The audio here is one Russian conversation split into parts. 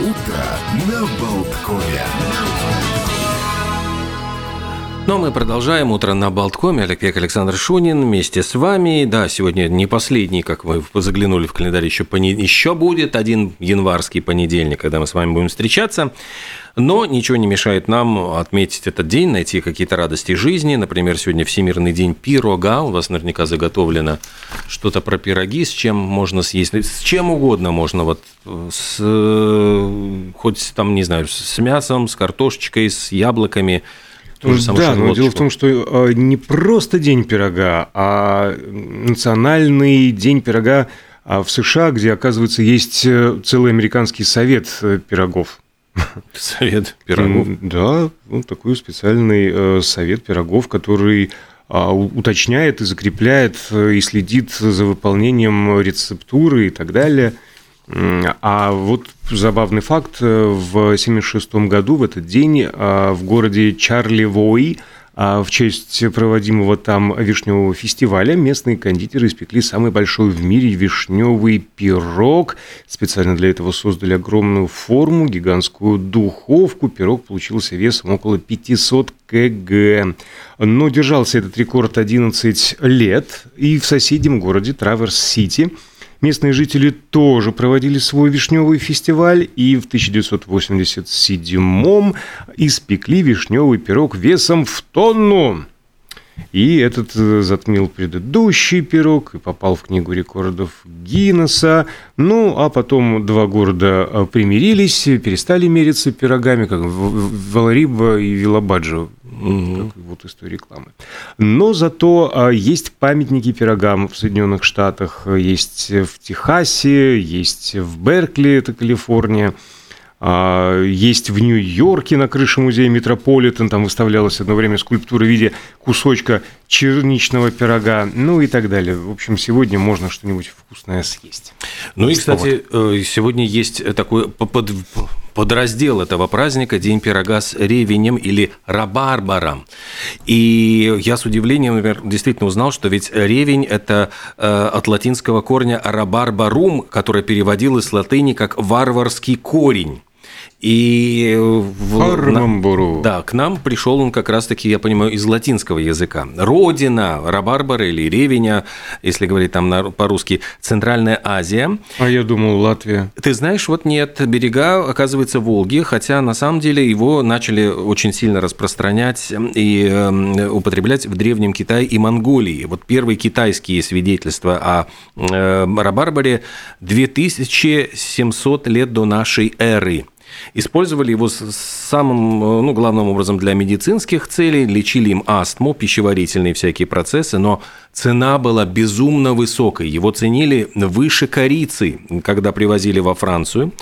утро на Болткове. Но мы продолжаем утро на Болткоме. Олег Пек, Александр Шунин вместе с вами. Да, сегодня не последний, как вы заглянули в календарь, еще, пони... еще будет один январский понедельник, когда мы с вами будем встречаться. Но ничего не мешает нам отметить этот день, найти какие-то радости жизни. Например, сегодня Всемирный день пирога. У вас наверняка заготовлено что-то про пироги, с чем можно съесть. С чем угодно можно. Вот с, хоть там, не знаю, с мясом, с картошечкой, с яблоками – тоже самое да, но дело в том, что э, не просто день пирога, а национальный день пирога а в США, где, оказывается, есть э, целый американский совет э, пирогов. Совет пирогов? Да, ну, такой специальный совет пирогов, который а, уточняет и закрепляет и следит за выполнением рецептуры и так далее – а вот забавный факт, э, в 1976 году в этот день э, в городе Чарлевой а в честь проводимого там вишневого фестиваля местные кондитеры испекли самый большой в мире вишневый пирог. Специально для этого создали огромную форму, гигантскую духовку. Пирог получился весом около 500 кг. Но держался этот рекорд 11 лет. И в соседнем городе Траверс-Сити – Местные жители тоже проводили свой вишневый фестиваль и в 1987-м испекли вишневый пирог весом в тонну. И этот э, затмил предыдущий пирог и попал в книгу рекордов Гиннесса. Ну, а потом два города э, примирились, перестали мериться пирогами, как Валариба и Вилабаджо как вот из той рекламы. Но зато а, есть памятники пирогам в Соединенных Штатах, есть в Техасе, есть в Беркли, это Калифорния. А, есть в Нью-Йорке на крыше музея Метрополитен, там выставлялась одно время скульптура в виде кусочка черничного пирога, ну и так далее. В общем, сегодня можно что-нибудь вкусное съесть. Ну и, кстати, э, сегодня есть такой под, подраздел этого праздника – День пирога с ревенем или рабарбаром. И я с удивлением, например, действительно узнал, что ведь ревень – это э, от латинского корня рабарбарум, который переводилось с латыни как «варварский корень». И в, да, к нам пришел он как раз-таки, я понимаю, из латинского языка. Родина, рабарбара или ревеня, если говорить там по-русски, Центральная Азия. А я думал, Латвия. Ты знаешь, вот нет, берега, оказывается, Волги, хотя на самом деле его начали очень сильно распространять и э, употреблять в Древнем Китае и Монголии. Вот первые китайские свидетельства о э, рабарбаре 2700 лет до нашей эры. Использовали его самым, ну, главным образом для медицинских целей, лечили им астму, пищеварительные всякие процессы, но цена была безумно высокой. Его ценили выше корицы, когда привозили во Францию.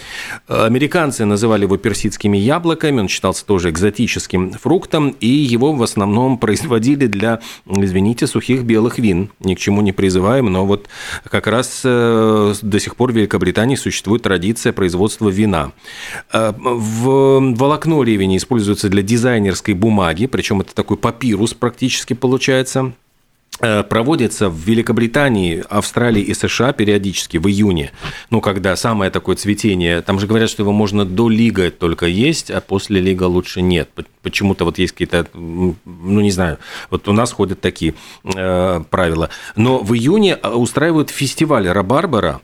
Американцы называли его персидскими яблоками, он считался тоже экзотическим фруктом, и его в основном производили для, извините, сухих белых вин. Ни к чему не призываем, но вот как раз э, до сих пор в Великобритании существует традиция производства вина. Э, в волокно ревени используется для дизайнерской бумаги, причем это такой папирус практически получается проводится в Великобритании, Австралии и США периодически в июне. Ну, когда самое такое цветение, там же говорят, что его можно до лига только есть, а после лига лучше нет. Почему-то вот есть какие-то, ну, не знаю, вот у нас ходят такие э, правила. Но в июне э, устраивают фестиваль рабарбара,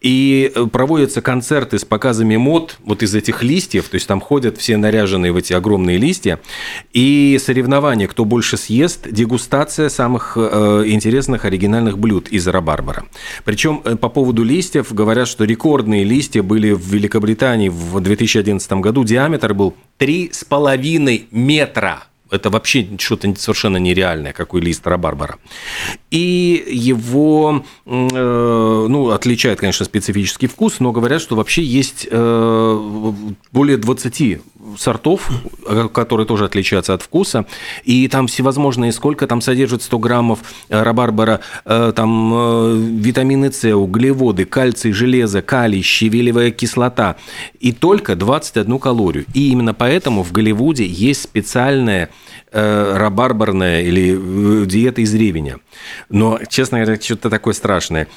и э, проводятся концерты с показами мод вот из этих листьев, то есть там ходят все наряженные в эти огромные листья, и соревнования, кто больше съест, дегустация самых э, интересных оригинальных блюд из рабарбара. Причем э, по поводу листьев говорят, что рекордные листья были в Великобритании в 2011 году, диаметр был 3,5 метра это вообще что-то совершенно нереальное, какой лист рабарбара. И его, э, ну, отличает, конечно, специфический вкус, но говорят, что вообще есть э, более 20 сортов, которые тоже отличаются от вкуса, и там всевозможные, сколько там содержит 100 граммов рабарбара, там витамины С, углеводы, кальций, железо, калий, щавелевая кислота, и только 21 калорию. И именно поэтому в Голливуде есть специальная э, рабарбарная или э, диета из ревеня. Но, честно говоря, что-то такое страшное.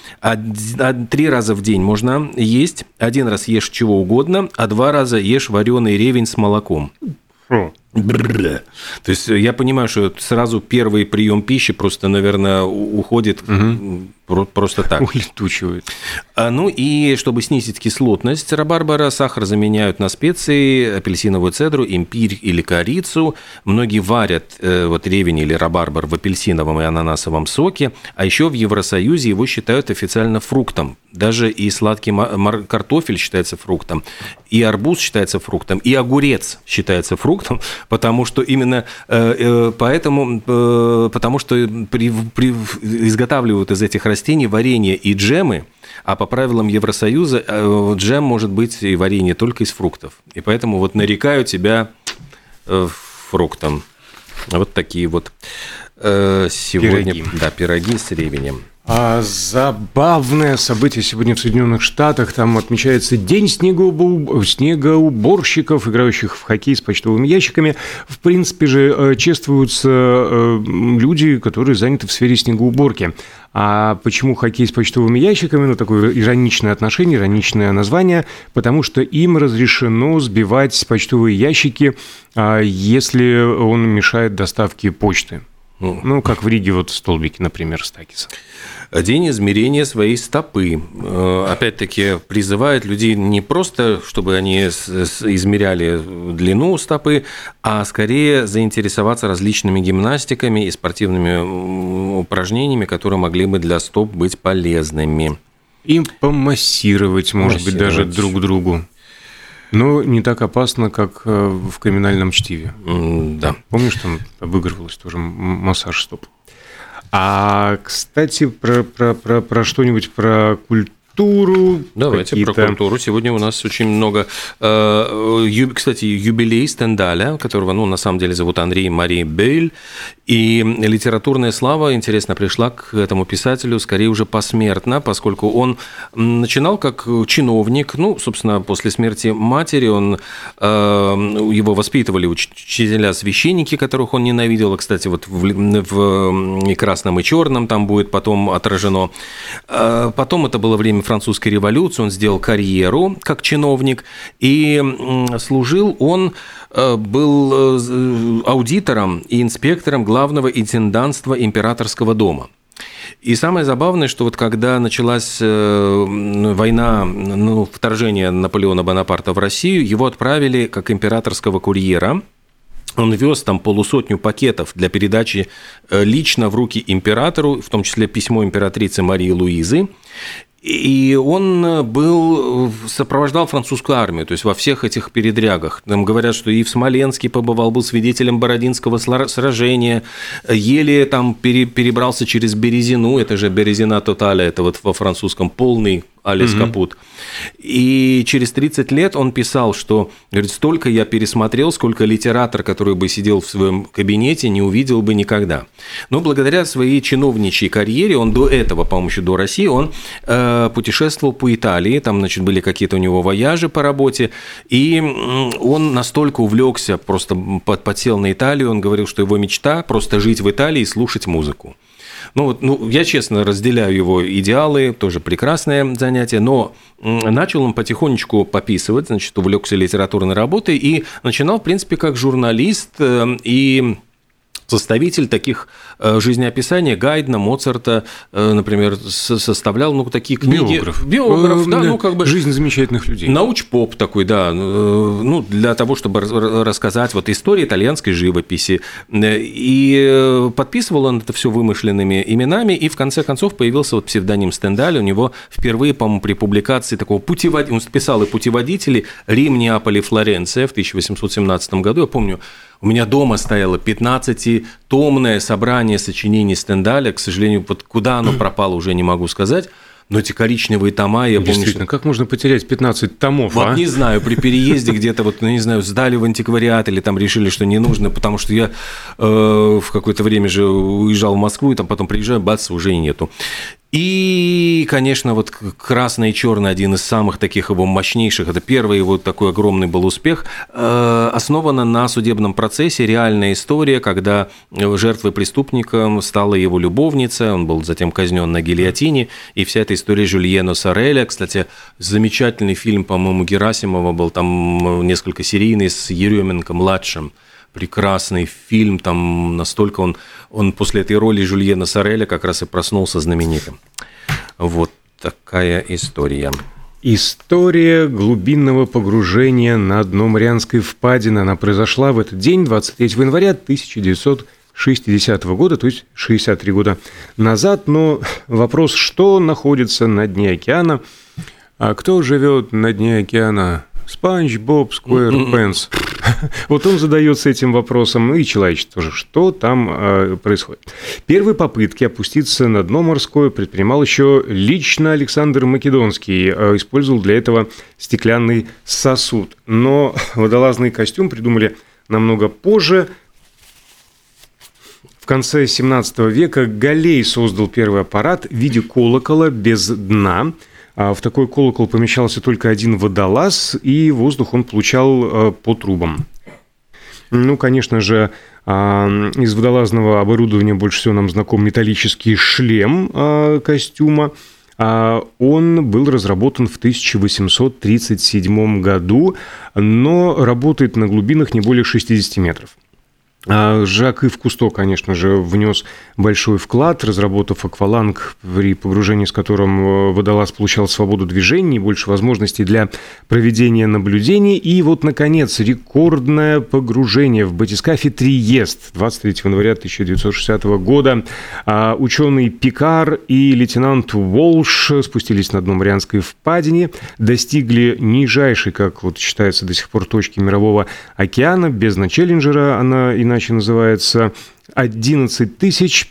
Три раза в день можно есть, один раз ешь чего угодно, а два раза ешь вареный ревень с молоком. Фу. То есть я понимаю, что сразу первый прием пищи просто, наверное, уходит угу. просто так. Улетучивает. Ну и чтобы снизить кислотность рабарбара, сахар заменяют на специи, апельсиновую цедру, импирь или корицу. Многие варят вот ревень или рабарбар в апельсиновом и ананасовом соке. А еще в Евросоюзе его считают официально фруктом. Даже и сладкий картофель считается фруктом, и арбуз считается фруктом, и огурец считается фруктом, потому что именно э, э, поэтому, э, потому что при, при, изготавливают из этих растений варенье и джемы, а по правилам Евросоюза джем может быть и варенье только из фруктов. И поэтому вот нарекаю тебя фруктом. Вот такие вот сегодня пироги. Да, пироги с ревенем. А забавное событие сегодня в Соединенных Штатах. Там отмечается День снегоуборщиков, играющих в хоккей с почтовыми ящиками. В принципе же э, чествуются э, люди, которые заняты в сфере снегоуборки. А почему хоккей с почтовыми ящиками? Ну, такое ироничное отношение, ироничное название. Потому что им разрешено сбивать почтовые ящики, а, если он мешает доставке почты. Ну, ну, как в Риге вот столбики, например, Стакиса. День измерения своей стопы. Э, опять-таки призывает людей не просто, чтобы они измеряли длину стопы, а скорее заинтересоваться различными гимнастиками и спортивными упражнениями, которые могли бы для стоп быть полезными. И помассировать, может быть, даже друг другу. Но не так опасно, как э, в криминальном чтиве. Да. Помнишь, там обыгрывалось тоже массаж стоп? А, кстати, про, про, про, про что-нибудь про культуру культуру. Давайте про культуру. Сегодня у нас очень много... Э, кстати, юбилей Стендаля, которого, ну, на самом деле зовут Андрей Мари Бейль. И литературная слава, интересно, пришла к этому писателю скорее уже посмертно, поскольку он начинал как чиновник. Ну, собственно, после смерти матери он, э, его воспитывали учителя священники, которых он ненавидел. Кстати, вот в, в и красном, и черном там будет потом отражено. Э, потом это было время французской революции, он сделал карьеру как чиновник, и служил он э, был э, аудитором и инспектором главного интендантства императорского дома. И самое забавное, что вот когда началась э, война, ну, вторжение Наполеона Бонапарта в Россию, его отправили как императорского курьера – он вез там полусотню пакетов для передачи лично в руки императору, в том числе письмо императрицы Марии Луизы. И он э, был, э, сопровождал французскую армию, то есть во всех этих передрягах. Нам говорят, что и в Смоленске побывал, был свидетелем Бородинского сражения, еле там перебрался через Березину, это же Березина Тоталя, это вот во французском полный Алис угу. Капут. И через 30 лет он писал, что говорит, столько я пересмотрел, сколько литератор, который бы сидел в своем кабинете, не увидел бы никогда. Но благодаря своей чиновничьей карьере, он до этого, по-моему, еще до России, он э, путешествовал по Италии, там, значит, были какие-то у него вояжи по работе, и он настолько увлекся, просто подсел на Италию, он говорил, что его мечта просто жить в Италии и слушать музыку. Ну, вот, ну, я честно разделяю его идеалы, тоже прекрасное занятие, но начал он потихонечку пописывать, значит, увлекся литературной работой и начинал, в принципе, как журналист э, и составитель таких э, жизнеописаний Гайдна, Моцарта, э, например, составлял ну, такие книги. Биограф. Биограф, да, ну как бы... Жизнь замечательных людей. Науч-поп такой, да, ну, для того, чтобы рассказать вот историю итальянской живописи. И подписывал он это все вымышленными именами, и в конце концов появился вот псевдоним Стендаль, у него впервые, по-моему, при публикации такого путеводителя, он писал и путеводители Рим, Неаполь и Флоренция в 1817 году, я помню, у меня дома стояло 15-томное собрание сочинений Стендаля. К сожалению, вот куда оно пропало, уже не могу сказать. но эти коричневые тома, я помню, что... как можно потерять 15 томов, Вот а? не знаю, при переезде где-то, вот, ну, не знаю, сдали в антиквариат или там решили, что не нужно, потому что я э, в какое-то время же уезжал в Москву, и там потом приезжаю, бац, уже и нету. И, конечно, вот «Красный и черный» один из самых таких его мощнейших, это первый его такой огромный был успех, э, основана на судебном процессе, реальная история, когда жертвой преступника стала его любовница, он был затем казнен на гильотине, и вся эта история Жюльена Сареля, кстати, замечательный фильм, по-моему, Герасимова был, там несколько серийный с Еременко-младшим, прекрасный фильм, там настолько он, он после этой роли Жюльена Сареля как раз и проснулся знаменитым. Вот такая история. История глубинного погружения на дно Марианской впадины. Она произошла в этот день, 23 января 1960 года, то есть 63 года назад. Но вопрос, что находится на дне океана, а кто живет на дне океана? Спанч Боб Сквер Пенс. Вот он задается этим вопросом, ну и человечество тоже, что там э, происходит. Первые попытки опуститься на дно морское предпринимал еще лично Александр Македонский, э, использовал для этого стеклянный сосуд. Но водолазный костюм придумали намного позже, в конце 17 века Галей создал первый аппарат в виде колокола без дна – в такой колокол помещался только один водолаз, и воздух он получал э, по трубам. Ну, конечно же, а, из водолазного оборудования больше всего нам знаком металлический шлем а, костюма. Он был разработан в 1837 году, но работает на глубинах не более 60 метров. А Жак Ив Кусто, конечно же, внес большой вклад, разработав акваланг, при погружении с которым э, водолаз получал свободу движения и больше возможностей для проведения наблюдений. И вот, наконец, рекордное погружение в батискафе Триест 23 января 1960 года. А ученый Пикар и лейтенант Волш спустились на дно Марианской впадине, достигли нижайшей, как вот считается до сих пор, точки Мирового океана. Без начелленджера она иначе иначе называется 11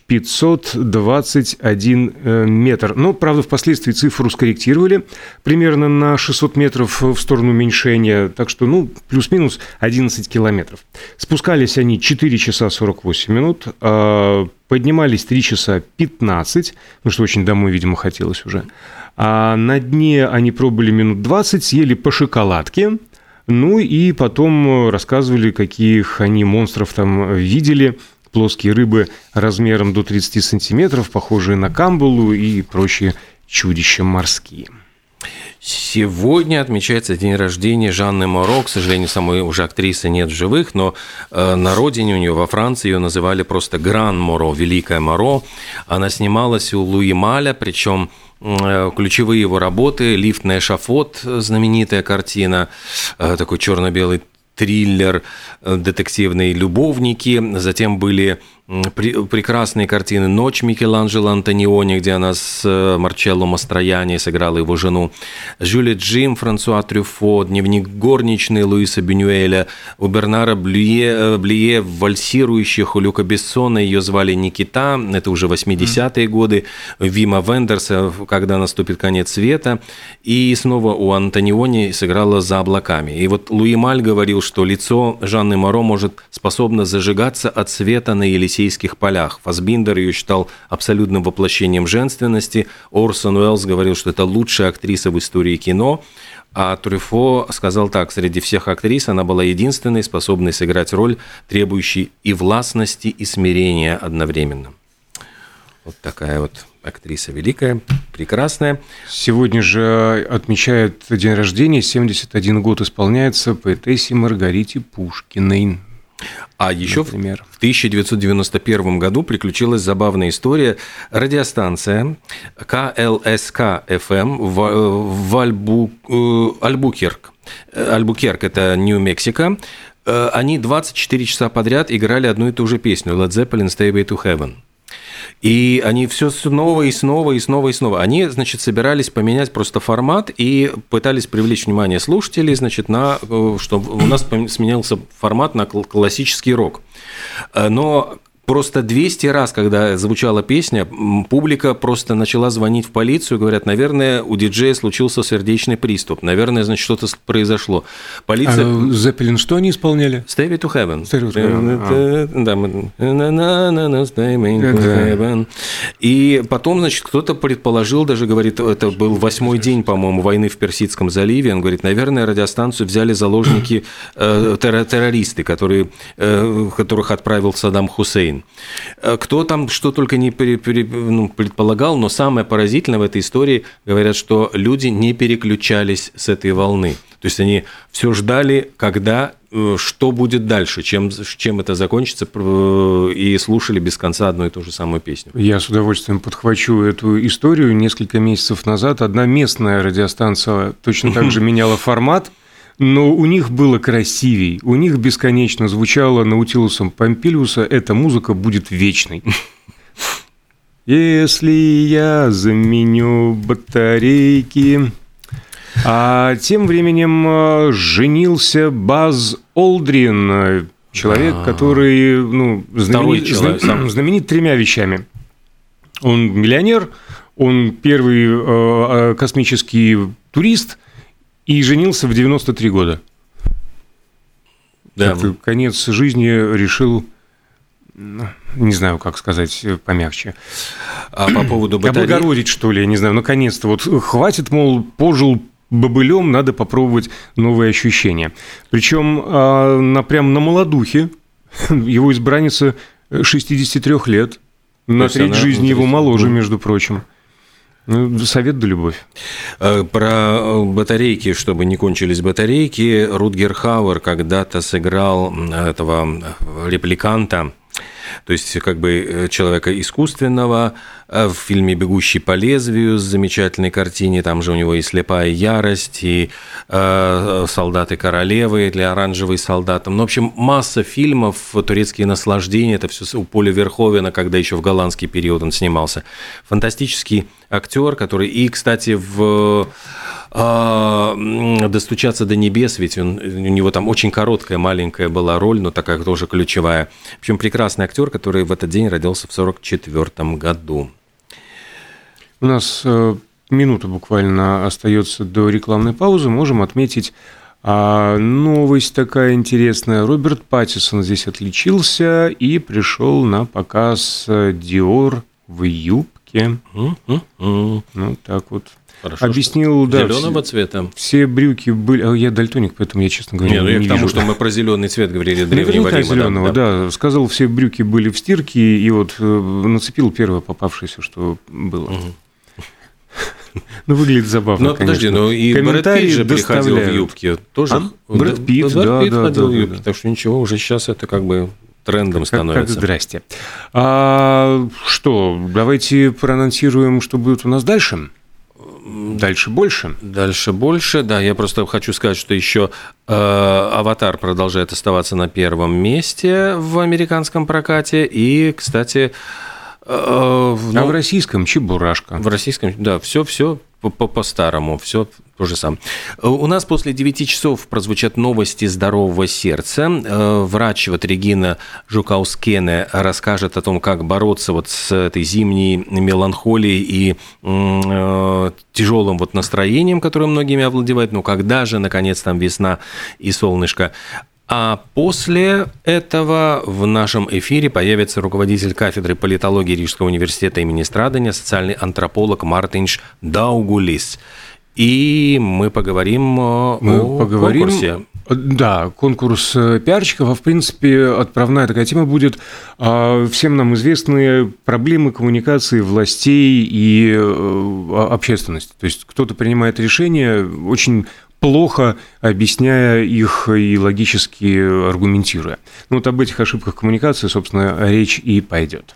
521 э, метр. Но, правда, впоследствии цифру скорректировали примерно на 600 метров в сторону уменьшения, так что, ну, плюс-минус 11 километров. Спускались они 4 часа 48 минут, а поднимались 3 часа 15, ну, что очень домой, видимо, хотелось уже. А на дне они пробыли минут 20, съели по шоколадке – ну и потом рассказывали, каких они монстров там видели. Плоские рыбы размером до 30 сантиметров, похожие на камбулу и прочие чудища морские. Сегодня отмечается день рождения Жанны Моро. К сожалению, самой уже актрисы нет в живых, но э, на родине у нее во Франции ее называли просто Гран Моро, Великая Моро. Она снималась у Луи Маля, причем Э, ключевые его работы «Лифт на эшафот», знаменитая картина, э, такой черно-белый триллер, э, детективные любовники, затем были прекрасные картины «Ночь» Микеланджело Антониони, где она с э, Марчелло Мастрояни сыграла его жену, Жюли Джим, Франсуа Трюфо, «Дневник горничной» Луиса Бенюэля, у Бернара Блюе, э, Блие вальсирующих, у Люка Бессона ее звали Никита, это уже 80-е годы, Вима Вендерса «Когда наступит конец света», и снова у Антониони сыграла «За облаками». И вот Луи Маль говорил, что лицо Жанны Моро может способно зажигаться от света на Елисейском Елисейских полях. Фасбиндер ее считал абсолютным воплощением женственности. Орсон Уэллс говорил, что это лучшая актриса в истории кино. А Трюфо сказал так, среди всех актрис она была единственной, способной сыграть роль, требующей и властности, и смирения одновременно. Вот такая вот актриса великая, прекрасная. Сегодня же отмечает день рождения, 71 год исполняется поэтессе Маргарите Пушкиной. А еще Например. в 1991 году приключилась забавная история. Радиостанция KLSK-FM в, в Альбу, э, Альбукерк. Альбукерк – это Нью-Мексико. Э, они 24 часа подряд играли одну и ту же песню «Led Zeppelin – Stairway to Heaven». И они все снова и снова и снова и снова. Они, значит, собирались поменять просто формат и пытались привлечь внимание слушателей, значит, на, э, чтобы у нас сменился формат на классический рок. Э, но Просто 200 раз, когда звучала песня, публика просто начала звонить в полицию, говорят, наверное, у диджея случился сердечный приступ, наверное, значит, что-то произошло. Полиция... А Зеппелин что они исполняли? Stairway to Heaven. Stairway to Heaven. Да, И потом, значит, кто-то предположил, даже говорит, это был восьмой день, по-моему, войны в Персидском заливе, он говорит, наверное, радиостанцию взяли заложники э, террористы, которые, э, которых отправил Саддам Хусейн. Путин. Э, кто там что только не ну, предполагал, но самое поразительное в этой истории, говорят, что люди не переключались с этой волны. То есть они все ждали, когда, э, что будет дальше, чем, чем это закончится, и слушали без конца одну и ту же самую песню. Я с удовольствием подхвачу эту историю. Несколько месяцев назад одна местная радиостанция точно так же меняла формат – но у них было красивей, у них бесконечно звучало наутилусом Помпилиуса «Эта музыка будет вечной». Если я заменю батарейки... А тем временем э, женился Баз Олдрин, человек, который ну, знаменит, человек, знаменит тремя вещами. Он миллионер, он первый э, э, космический турист – и женился в 93 года. Да. Как конец жизни решил не знаю, как сказать помягче. А по поводу батареи... Облагородить, что ли, я не знаю, наконец-то. Вот хватит, мол, пожил бобылем, надо попробовать новые ощущения. Причем а, на, прям на молодухе его избранница 63 лет, на треть жизни его моложе, между прочим. Ну, совет да любовь. Э, про э, батарейки, чтобы не кончились батарейки, Рутгер Хауэр когда-то сыграл этого репликанта то есть как бы э, человека искусственного э, в фильме «Бегущий по лезвию» с замечательной картиной, там же у него и «Слепая ярость», и э, «Солдаты королевы» для «Оранжевый солдат». Ну, в общем, масса фильмов, турецкие наслаждения, это все у Поля Верховена, когда еще в голландский период он снимался. Фантастический актер, который и, кстати, в достучаться до небес, ведь он, у него там очень короткая, маленькая была роль, но такая тоже ключевая. В общем, прекрасный актер, который в этот день родился в 1944 году. У нас э, минута буквально остается до рекламной паузы. Можем отметить а новость такая интересная. Роберт Паттисон здесь отличился и пришел на показ Dior в юбке. Ну, так вот. Хорошо, объяснил, да. Зеленого все, цвета. Все брюки были. А я дальтоник, поэтому я, честно говоря, не, ну, не, не к тому, что мы про зеленый цвет говорили древнего Рима. зеленого, да, да. Сказал, все брюки были в стирке, и вот э, нацепил первое попавшееся, что было. Ну, выглядит забавно, Ну, подожди, ну и Брэд Питт же приходил в юбке. Тоже? А? Брэд Питт, да, Питт да, ходил да, в юбке. Так что ничего, уже сейчас это как бы трендом как, становится. Как здрасте. А, что, давайте проанонсируем, что будет у нас дальше. Дальше больше. Дальше больше, да. Я просто хочу сказать, что еще э, Аватар продолжает оставаться на первом месте в американском прокате. И, кстати, э, ну, а в российском Чебурашка. В российском, да, все, все по-старому, все то же самое. Э, у нас после 9 часов прозвучат новости здорового сердца. Э, врач вот Регина Жукаускене расскажет о том, как бороться вот с этой зимней меланхолией и э, тяжелым вот настроением, которое многими овладевает. Ну, когда же, наконец, там весна и солнышко. А после этого в нашем эфире появится руководитель кафедры политологии Рижского университета имени Страдания, социальный антрополог Мартинш Даугулис. И мы поговорим мы о поговорим, конкурсе. Да, конкурс э, пиарщиков, а в принципе отправная такая тема будет а, всем нам известные проблемы коммуникации властей и э, общественности. То есть кто-то принимает решения очень плохо объясняя их и логически аргументируя. Ну вот об этих ошибках коммуникации, собственно, речь и пойдет.